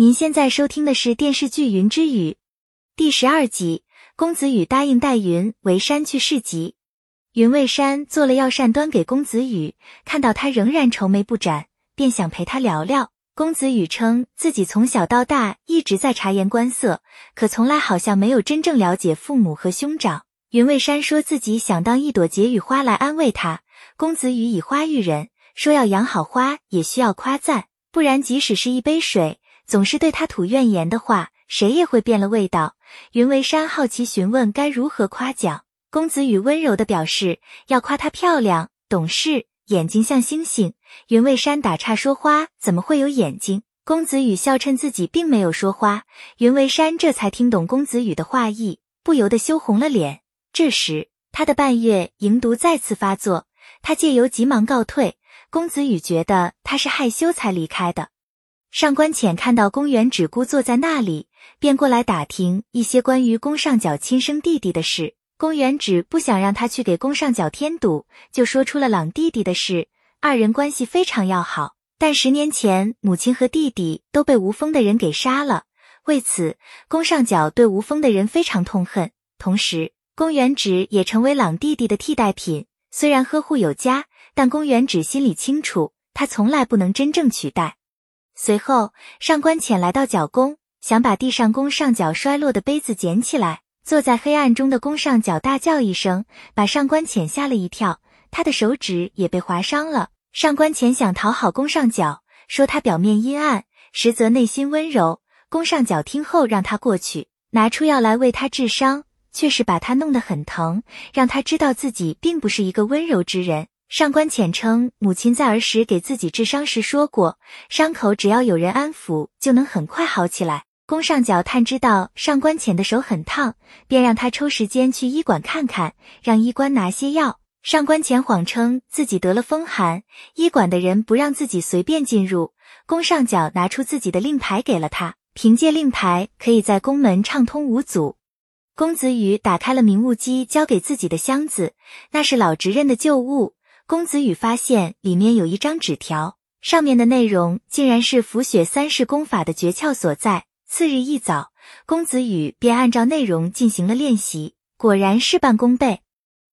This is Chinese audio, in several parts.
您现在收听的是电视剧《云之羽》第十二集。公子羽答应带云为山去市集。云为山做了药膳端给公子羽，看到他仍然愁眉不展，便想陪他聊聊。公子羽称自己从小到大一直在察言观色，可从来好像没有真正了解父母和兄长。云为山说自己想当一朵解语花来安慰他。公子羽以花喻人，说要养好花也需要夸赞，不然即使是一杯水。总是对他吐怨言的话，谁也会变了味道。云为山好奇询问该如何夸奖，公子羽温柔的表示要夸她漂亮、懂事、眼睛像星星。云为山打岔说花怎么会有眼睛？公子羽笑称自己并没有说花。云为山这才听懂公子羽的话意，不由得羞红了脸。这时他的半月淫毒再次发作，他借由急忙告退。公子羽觉得他是害羞才离开的。上官浅看到公园只孤坐在那里，便过来打听一些关于宫上角亲生弟弟的事。公园只不想让他去给宫上角添堵，就说出了朗弟弟的事。二人关系非常要好，但十年前母亲和弟弟都被吴峰的人给杀了，为此宫上角对吴峰的人非常痛恨。同时，公园只也成为朗弟弟的替代品，虽然呵护有加，但公园只心里清楚，他从来不能真正取代。随后，上官浅来到角宫，想把地上宫上角摔落的杯子捡起来。坐在黑暗中的宫上角大叫一声，把上官浅吓了一跳，他的手指也被划伤了。上官浅想讨好宫上角，说他表面阴暗，实则内心温柔。宫上角听后让他过去，拿出药来为他治伤，却是把他弄得很疼，让他知道自己并不是一个温柔之人。上官浅称，母亲在儿时给自己治伤时说过，伤口只要有人安抚，就能很快好起来。宫上角探知道上官浅的手很烫，便让他抽时间去医馆看看，让医官拿些药。上官浅谎称自己得了风寒，医馆的人不让自己随便进入。宫上角拿出自己的令牌给了他，凭借令牌可以在宫门畅通无阻。公子羽打开了明雾机交给自己的箱子，那是老执刃的旧物。公子羽发现里面有一张纸条，上面的内容竟然是浮雪三式功法的诀窍所在。次日一早，公子羽便按照内容进行了练习，果然事半功倍。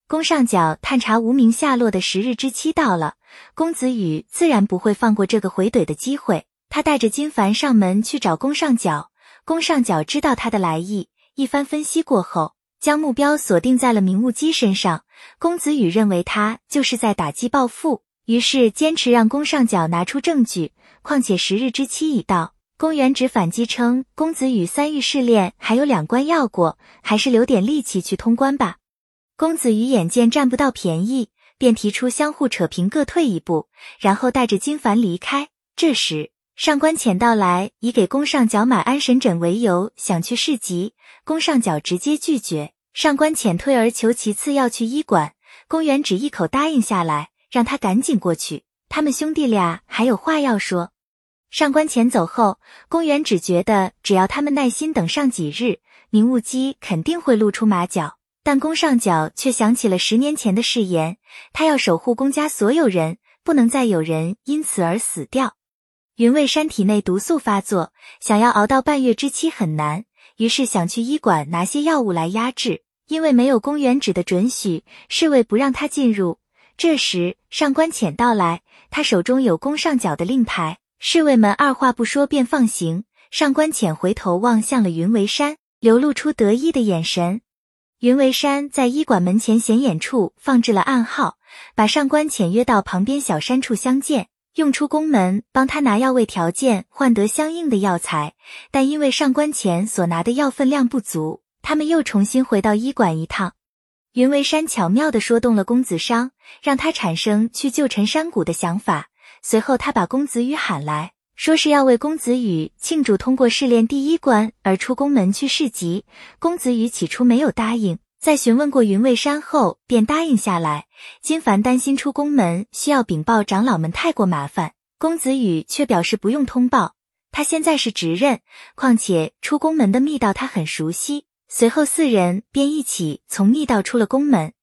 宫上角探查无名下落的时日之期到了，公子羽自然不会放过这个回怼的机会。他带着金凡上门去找宫上角，宫上角知道他的来意，一番分析过后。将目标锁定在了明悟姬身上，公子羽认为他就是在打击报复，于是坚持让宫上角拿出证据。况且时日之期已到，公园只反击称公子羽三遇试炼还有两关要过，还是留点力气去通关吧。公子羽眼见占不到便宜，便提出相互扯平，各退一步，然后带着金凡离开。这时上官浅到来，以给宫上角买安神枕为由，想去市集，宫上角直接拒绝。上官浅退而求其次要去医馆，公园只一口答应下来，让他赶紧过去。他们兄弟俩还有话要说。上官浅走后，公园只觉得只要他们耐心等上几日，明雾姬肯定会露出马脚。但宫上角却想起了十年前的誓言，他要守护宫家所有人，不能再有人因此而死掉。云卫山体内毒素发作，想要熬到半月之期很难，于是想去医馆拿些药物来压制。因为没有公园指的准许，侍卫不让他进入。这时上官浅到来，他手中有宫上角的令牌，侍卫们二话不说便放行。上官浅回头望向了云为山，流露出得意的眼神。云为山在医馆门前显眼处放置了暗号，把上官浅约到旁边小山处相见，用出宫门帮他拿药为条件换得相应的药材，但因为上官浅所拿的药分量不足。他们又重新回到医馆一趟，云为山巧妙地说动了公子商，让他产生去救陈山谷的想法。随后，他把公子羽喊来，说是要为公子羽庆祝通过试炼第一关而出宫门去市集。公子羽起初没有答应，在询问过云为山后，便答应下来。金凡担心出宫门需要禀报长老们太过麻烦，公子羽却表示不用通报，他现在是执刃，况且出宫门的密道他很熟悉。随后，四人便一起从密道出了宫门。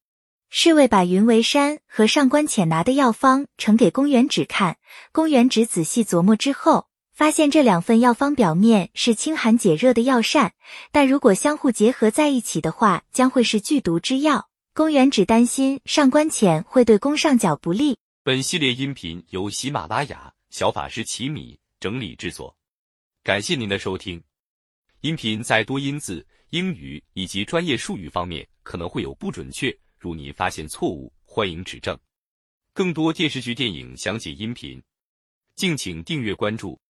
侍卫把云为山和上官浅拿的药方呈给公园只看，公园只仔细琢磨之后，发现这两份药方表面是清寒解热的药膳，但如果相互结合在一起的话，将会是剧毒之药。公园只担心上官浅会对宫上角不利。本系列音频由喜马拉雅小法师奇米整理制作，感谢您的收听。音频在多音字、英语以及专业术语方面可能会有不准确，如您发现错误，欢迎指正。更多电视剧、电影详解音频，敬请订阅关注。